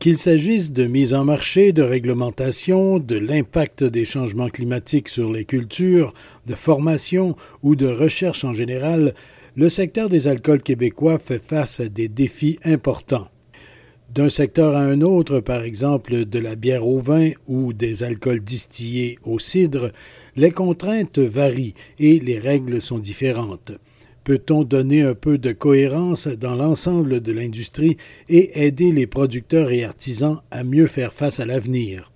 Qu'il s'agisse de mise en marché, de réglementation, de l'impact des changements climatiques sur les cultures, de formation ou de recherche en général, le secteur des alcools québécois fait face à des défis importants. D'un secteur à un autre, par exemple de la bière au vin ou des alcools distillés au cidre, les contraintes varient et les règles sont différentes. Peut-on donner un peu de cohérence dans l'ensemble de l'industrie et aider les producteurs et artisans à mieux faire face à l'avenir?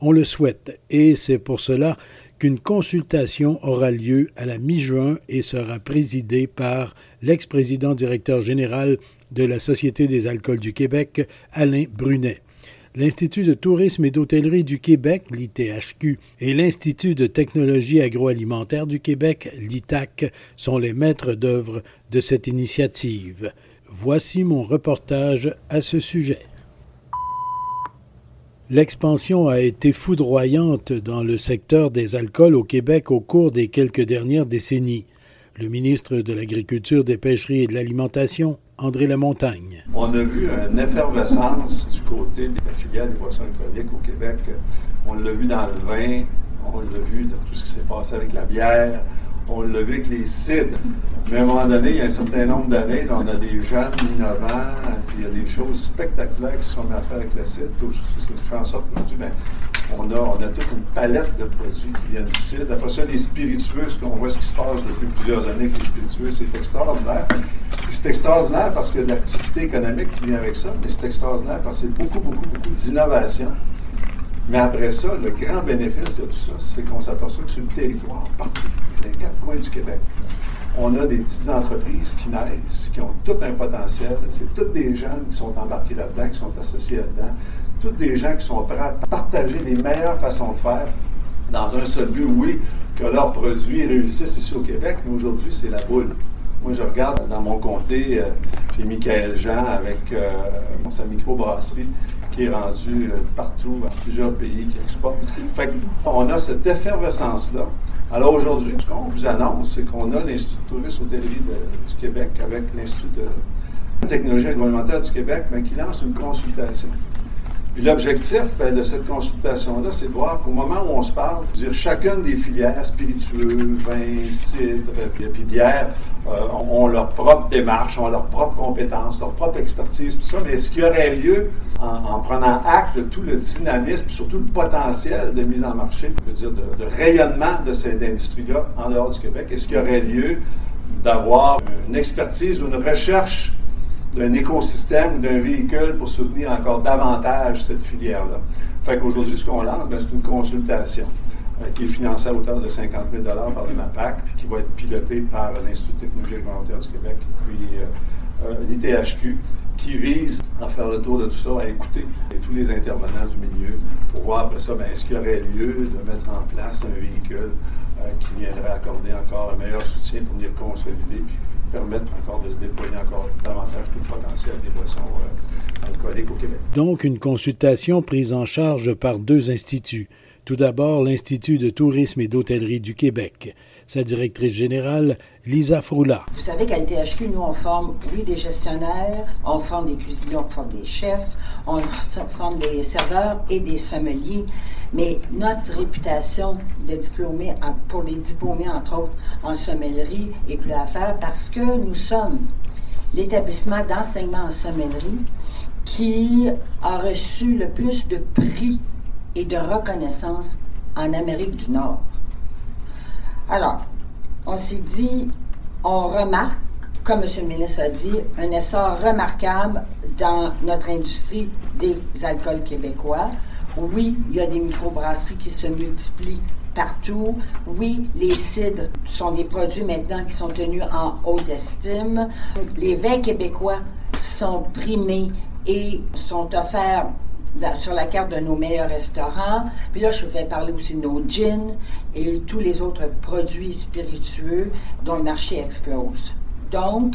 On le souhaite et c'est pour cela qu'une consultation aura lieu à la mi-juin et sera présidée par l'ex-président directeur général de la Société des alcools du Québec, Alain Brunet l'Institut de tourisme et d'hôtellerie du Québec, l'ITHQ, et l'Institut de technologie agroalimentaire du Québec, l'ITAC, sont les maîtres d'œuvre de cette initiative. Voici mon reportage à ce sujet. L'expansion a été foudroyante dans le secteur des alcools au Québec au cours des quelques dernières décennies. Le ministre de l'Agriculture, des Pêcheries et de l'Alimentation, André Lamontagne. On a vu une effervescence du côté de la filière des boissons alcooliques au Québec. On l'a vu dans le vin, on l'a vu dans tout ce qui s'est passé avec la bière, on l'a vu avec les cidres. Mais à un moment donné, il y a un certain nombre d'années, on a des jeunes innovants, puis il y a des choses spectaculaires qui sont à faire avec le cidre. Tout ça fait en sorte que ben, on a, a toute une palette de produits qui viennent du cidre. Après ça, les spiritueux, on voit ce qui se passe depuis plusieurs années avec les spiritueux, c'est extraordinaire. C'est extraordinaire parce qu'il y a de l'activité économique qui vient avec ça, mais c'est extraordinaire parce que c'est beaucoup, beaucoup, beaucoup d'innovation. Mais après ça, le grand bénéfice de tout ça, c'est qu'on s'aperçoit que sur le territoire, partout, dans les quatre coins du Québec, on a des petites entreprises qui naissent, qui ont tout un potentiel. C'est toutes des jeunes qui sont embarqués là-dedans, qui sont associés là-dedans. Toutes des gens qui sont prêts à partager les meilleures façons de faire dans un seul but, oui, que leurs produits réussissent ici au Québec, mais aujourd'hui, c'est la boule. Moi, je regarde dans mon comté, euh, j'ai Michael Jean avec euh, sa microbrasserie qui est rendue euh, partout, dans plusieurs pays qui exportent. Fait on a cette effervescence-là. Alors aujourd'hui, ce qu'on vous annonce, c'est qu'on a l'Institut de tourisme hôtellerie du Québec avec l'Institut de technologie agroalimentaire du Québec, mais qui lance une consultation. Puis l'objectif ben, de cette consultation-là, c'est de voir qu'au moment où on se parle, dire, chacune des filières spiritueux, vin, cidre, puis bière, euh, ont leur propre démarche, ont leurs propres compétences, leur propre expertise, tout ça. Mais est-ce qu'il y aurait lieu, en, prenant acte de tout le dynamisme, surtout le potentiel de mise en marché, dire, de, de rayonnement de cette industrie-là en dehors du Québec, est-ce qu'il y aurait lieu d'avoir une expertise ou une recherche d'un écosystème ou d'un véhicule pour soutenir encore davantage cette filière-là. Fait qu'aujourd'hui, ce qu'on lance, ben, c'est une consultation euh, qui est financée à hauteur de 50 000 par le MAPAC, puis qui va être pilotée par l'Institut de technologie alimentaire du Québec, puis euh, euh, l'ITHQ, qui vise à faire le tour de tout ça, à écouter tous les intervenants du milieu pour voir après ça, ben, est-ce qu'il y aurait lieu de mettre en place un véhicule qui viendrait accorder encore un meilleur soutien pour venir consolider permettre encore de se déployer encore davantage tout le potentiel des boissons euh, alcooliques au Québec. Donc, une consultation prise en charge par deux instituts. Tout d'abord, l'Institut de tourisme et d'hôtellerie du Québec. Sa directrice générale, Lisa Froula. Vous savez qu'à l'THQ, nous, on forme, oui, des gestionnaires, on forme des cuisiniers, on forme des chefs, on forme des serveurs et des sommeliers. Mais notre réputation de pour les diplômés, entre autres, en sommellerie, est plus à faire parce que nous sommes l'établissement d'enseignement en sommellerie qui a reçu le plus de prix et de reconnaissance en Amérique du Nord. Alors, on s'est dit, on remarque, comme M. le ministre a dit, un essor remarquable dans notre industrie des alcools québécois. Oui, il y a des microbrasseries qui se multiplient partout. Oui, les cidres sont des produits maintenant qui sont tenus en haute estime. Les vins québécois sont primés et sont offerts sur la carte de nos meilleurs restaurants. Puis là, je vais parler aussi de nos gins et tous les autres produits spiritueux dont le marché explose. Donc,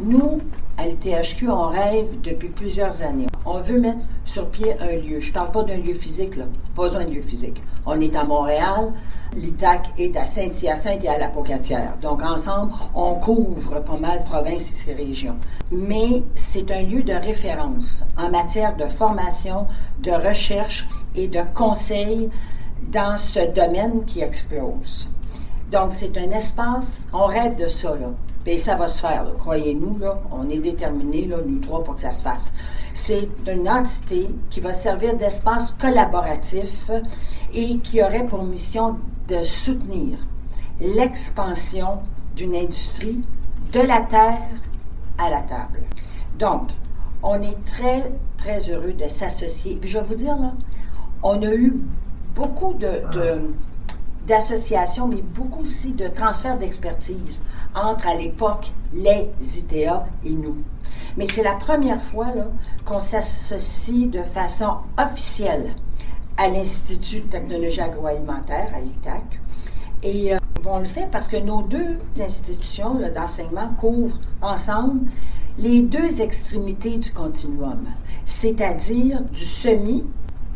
nous, à l'ITHQ, on rêve depuis plusieurs années. On veut mettre sur pied un lieu. Je ne parle pas d'un lieu physique, là. Pas un lieu physique. On est à Montréal. L'ITAC est à Saint-Hyacinthe et à la Pocatière. Donc, ensemble, on couvre pas mal provinces et régions. Mais c'est un lieu de référence en matière de formation, de recherche et de conseil dans ce domaine qui explose. Donc, c'est un espace, on rêve de ça, là. Et ça va se faire, croyez-nous, là, on est déterminés, là, nous trois, pour que ça se fasse. C'est une entité qui va servir d'espace collaboratif et qui aurait pour mission de soutenir l'expansion d'une industrie de la terre à la table. Donc, on est très, très heureux de s'associer. Puis je vais vous dire, là, on a eu beaucoup de, d'associations, mais beaucoup aussi de transferts d'expertise entre à l'époque les ITA et nous. Mais c'est la première fois qu'on s'associe de façon officielle à l'Institut de technologie agroalimentaire, à l'ITAC. Et euh, on le fait parce que nos deux institutions d'enseignement couvrent ensemble les deux extrémités du continuum, c'est-à-dire du semi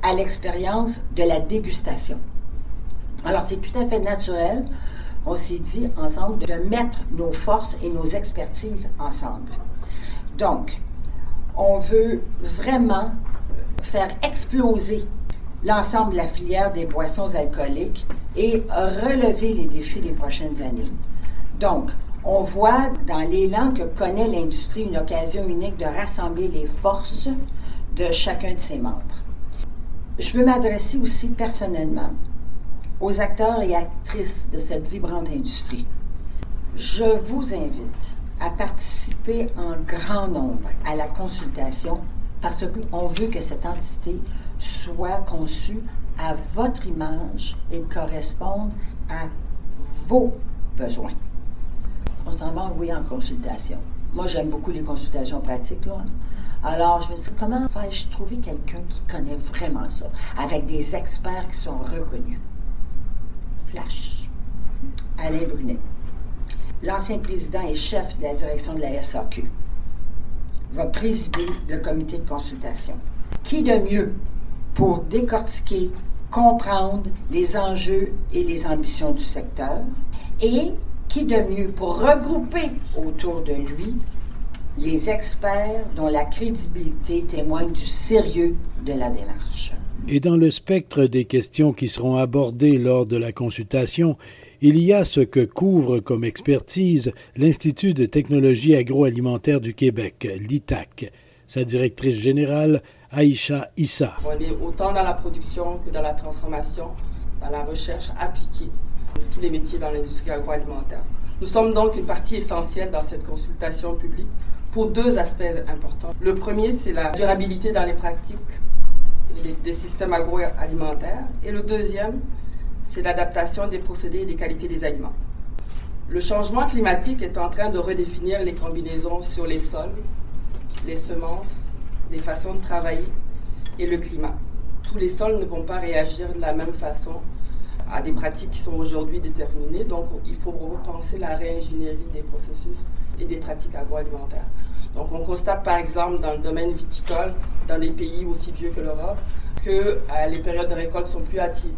à l'expérience de la dégustation. Alors c'est tout à fait naturel on s'est dit ensemble de mettre nos forces et nos expertises ensemble. Donc, on veut vraiment faire exploser l'ensemble de la filière des boissons alcooliques et relever les défis des prochaines années. Donc, on voit dans l'élan que connaît l'industrie une occasion unique de rassembler les forces de chacun de ses membres. Je veux m'adresser aussi personnellement aux acteurs et actrices de cette vibrante industrie. Je vous invite à participer en grand nombre à la consultation parce qu'on veut que cette entité soit conçue à votre image et corresponde à vos besoins. On s'en va envoyer en consultation. Moi, j'aime beaucoup les consultations pratiques. Là. Alors, je me dis, comment faire-je trouver quelqu'un qui connaît vraiment ça, avec des experts qui sont reconnus? Alain Brunet, l'ancien président et chef de la direction de la SAQ, va présider le comité de consultation. Qui de mieux pour décortiquer, comprendre les enjeux et les ambitions du secteur? Et qui de mieux pour regrouper autour de lui les experts dont la crédibilité témoigne du sérieux de la démarche? Et dans le spectre des questions qui seront abordées lors de la consultation, il y a ce que couvre comme expertise l'Institut de technologie agroalimentaire du Québec, l'ITAC. Sa directrice générale, Aïcha Issa. On est autant dans la production que dans la transformation, dans la recherche appliquée de tous les métiers dans l'industrie agroalimentaire. Nous sommes donc une partie essentielle dans cette consultation publique pour deux aspects importants. Le premier, c'est la durabilité dans les pratiques des systèmes agroalimentaires. Et le deuxième, c'est l'adaptation des procédés et des qualités des aliments. Le changement climatique est en train de redéfinir les combinaisons sur les sols, les semences, les façons de travailler et le climat. Tous les sols ne vont pas réagir de la même façon à des pratiques qui sont aujourd'hui déterminées, donc il faut repenser la réingénierie des processus et des pratiques agroalimentaires. Donc on constate par exemple dans le domaine viticole, dans des pays aussi vieux que l'Europe, que euh, les périodes de récolte sont plus hâtives.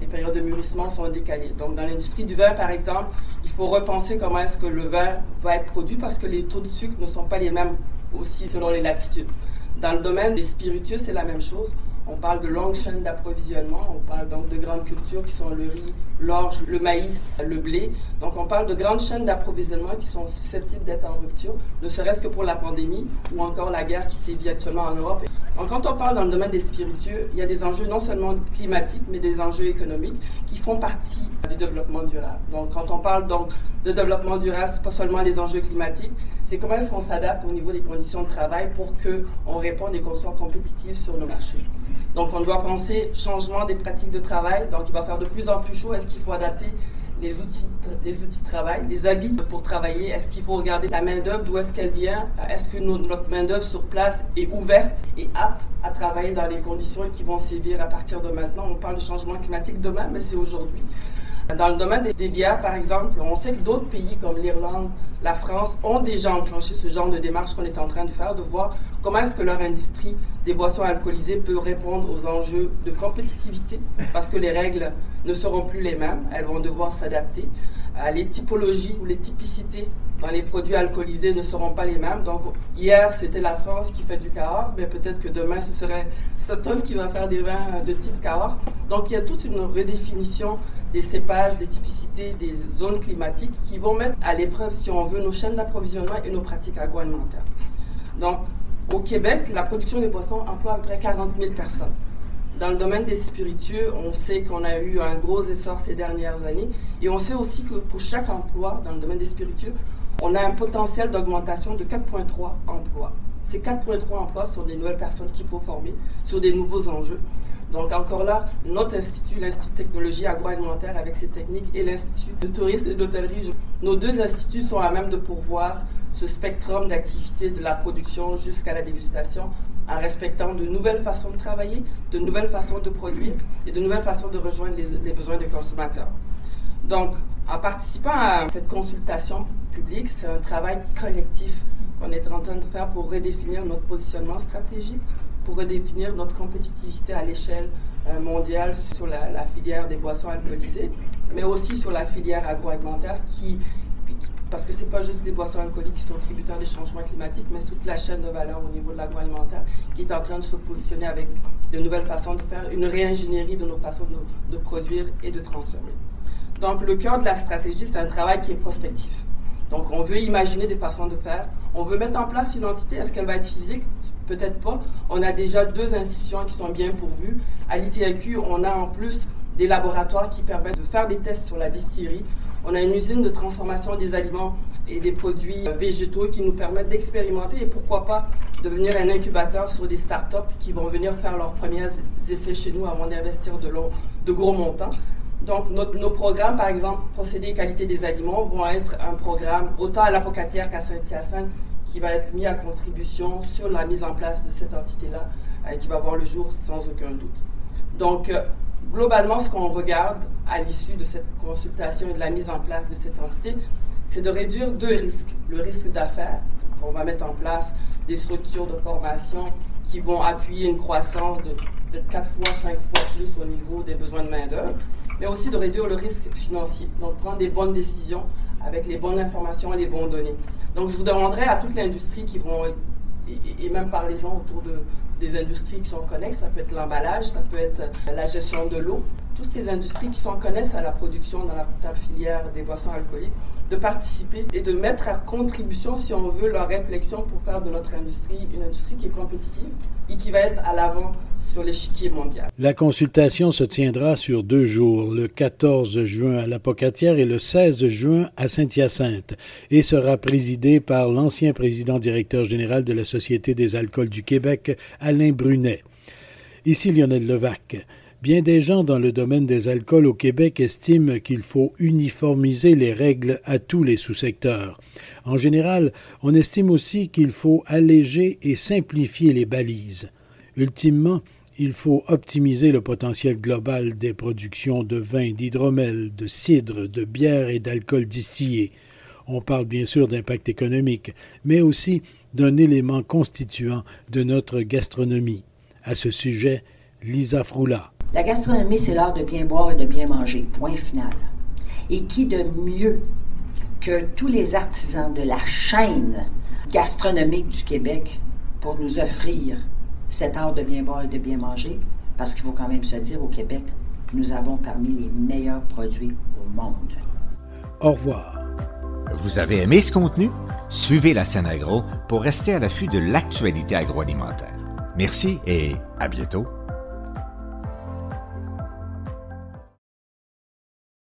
Les périodes de mûrissement sont décalées. Donc dans l'industrie du vin par exemple, il faut repenser comment est-ce que le vin va être produit parce que les taux de sucre ne sont pas les mêmes aussi selon les latitudes. Dans le domaine des spiritueux, c'est la même chose. On parle de longues chaînes d'approvisionnement, on parle donc de grandes cultures qui sont le riz, l'orge, le maïs, le blé. Donc on parle de grandes chaînes d'approvisionnement qui sont susceptibles d'être en rupture, ne serait-ce que pour la pandémie ou encore la guerre qui sévit actuellement en Europe. Donc quand on parle dans le domaine des spiritueux, il y a des enjeux non seulement climatiques, mais des enjeux économiques qui font partie du développement durable. Donc quand on parle donc de développement durable, c'est pas seulement les enjeux climatiques, c'est comment est-ce qu'on s'adapte au niveau des conditions de travail pour qu'on réponde et qu'on soit compétitif sur nos marchés. Donc on doit penser changement des pratiques de travail. Donc il va faire de plus en plus chaud. Est-ce qu'il faut adapter les outils, les outils de travail, les habits pour travailler? Est-ce qu'il faut regarder la main-d'œuvre, d'où est-ce qu'elle vient? Est-ce que notre main-d'œuvre sur place est ouverte et apte à travailler dans les conditions qui vont sévir à partir de maintenant? On parle de changement climatique demain, mais c'est aujourd'hui. Dans le domaine des, bières, par exemple, on sait que d'autres pays comme l'Irlande, la France ont déjà enclenché ce genre de démarche qu'on est en train de faire, de voir comment est-ce que leur industrie des boissons alcoolisées peut répondre aux enjeux de compétitivité, parce que les règles ne seront plus les mêmes, elles vont devoir s'adapter. Les typologies ou les typicités dans les produits alcoolisés ne seront pas les mêmes. Donc hier, c'était la France qui fait du Cahors, mais peut-être que demain, ce serait Sutton qui va faire des vins de type Cahors. Donc il y a toute une redéfinition des cépages, des typicités, des zones climatiques qui vont mettre à l'épreuve, si on veut, nos chaînes d'approvisionnement et nos pratiques agroalimentaires. Donc au Québec, la production des boissons emploie à peu près 40 000 personnes. Dans le domaine des spiritueux, on sait qu'on a eu un gros essor ces dernières années et on sait aussi que pour chaque emploi dans le domaine des spiritueux, on a un potentiel d'augmentation de 4,3 emplois. Ces 4,3 emplois sont des nouvelles personnes qu'il faut former sur des nouveaux enjeux. Donc encore là, notre institut, l'Institut de technologie agroalimentaire avec ses techniques et l'Institut de tourisme et d'hôtellerie, nos deux instituts sont à même de pourvoir ce spectrum d'activités de la production jusqu'à la dégustation en respectant de nouvelles façons de travailler, de nouvelles façons de produire et de nouvelles façons de rejoindre les, besoins des consommateurs. Donc, en participant à cette consultation publique, c'est un travail collectif qu'on est en train de faire pour redéfinir notre positionnement stratégique, pour redéfinir notre compétitivité à l'échelle euh, mondiale sur la, filière des boissons alcoolisées, mais aussi sur la filière agroalimentaire qui, parce que ce n'est pas juste les boissons alcooliques qui sont tributaires des changements climatiques, mais toute la chaîne de valeur au niveau de l'agroalimentaire qui est en train de se positionner avec de nouvelles façons de faire, une réingénierie de nos façons de, produire et de transformer. Donc le cœur de la stratégie, c'est un travail qui est prospectif. Donc on veut imaginer des façons de faire, on veut mettre en place une entité, est-ce qu'elle va être physique? Peut-être pas. On a déjà deux institutions qui sont bien pourvues. À l'ITAQ, on a en plus des laboratoires qui permettent de faire des tests sur la distillerie. On a une usine de transformation des aliments et des produits végétaux qui nous permettent d'expérimenter et pourquoi pas devenir un incubateur sur des startups qui vont venir faire leurs premiers essais chez nous avant d'investir de, gros montants. Donc, nos programmes, par exemple, procédés et qualité des aliments, vont être un programme autant à l'Apocatière qu'à Saint-Hyacinthe qui va être mis à contribution sur la mise en place de cette entité-là, euh, qui va voir le jour sans aucun doute. Donc, euh, globalement, ce qu'on regarde à l'issue de cette consultation et de la mise en place de cette entité, c'est de réduire deux risques. Le risque d'affaires, on va mettre en place des structures de formation qui vont appuyer une croissance de peut-être 4 fois, 5 fois plus au niveau des besoins de main-d'œuvre mais aussi de réduire le risque financier. Donc, prendre des bonnes décisions avec les bonnes informations et les bonnes données. Donc, je vous demanderai à toute l'industrie qui vont, et, même parlez-en autour de, des industries qui sont connexes, ça peut être l'emballage, ça peut être la gestion de l'eau, toutes ces industries qui sont connexes à la production dans la filière des boissons alcooliques, de participer et de mettre à contribution, si on veut, leur réflexion pour faire de notre industrie une industrie qui est compétitive et qui va être à l'avant sur l'échiquier mondial. La consultation se tiendra sur deux jours, le 14 juin à la Pocatière et le 16 juin à Saint-Hyacinthe, et sera présidée par l'ancien président directeur général de la Société des alcools du Québec, Alain Brunet. Ici Lionel Levac. Bien des gens dans le domaine des alcools au Québec estiment qu'il faut uniformiser les règles à tous les sous-secteurs. En général, on estime aussi qu'il faut alléger et simplifier les balises. Ultimement, il faut optimiser le potentiel global des productions de vin, d'hydromel, de cidre, de bière et d'alcool distillé. On parle bien sûr d'impact économique, mais aussi d'un élément constituant de notre gastronomie. À ce sujet, Lisa Froula. La gastronomie, c'est l'art de bien boire et de bien manger. Point final. Et qui de mieux que tous les artisans de la chaîne gastronomique du Québec pour nous offrir cet art de bien boire et de bien manger? Parce qu'il faut quand même se dire, au Québec, nous avons parmi les meilleurs produits au monde. Au revoir. Vous avez aimé ce contenu? Suivez la scène agro pour rester à l'affût de l'actualité agroalimentaire. Merci et à bientôt.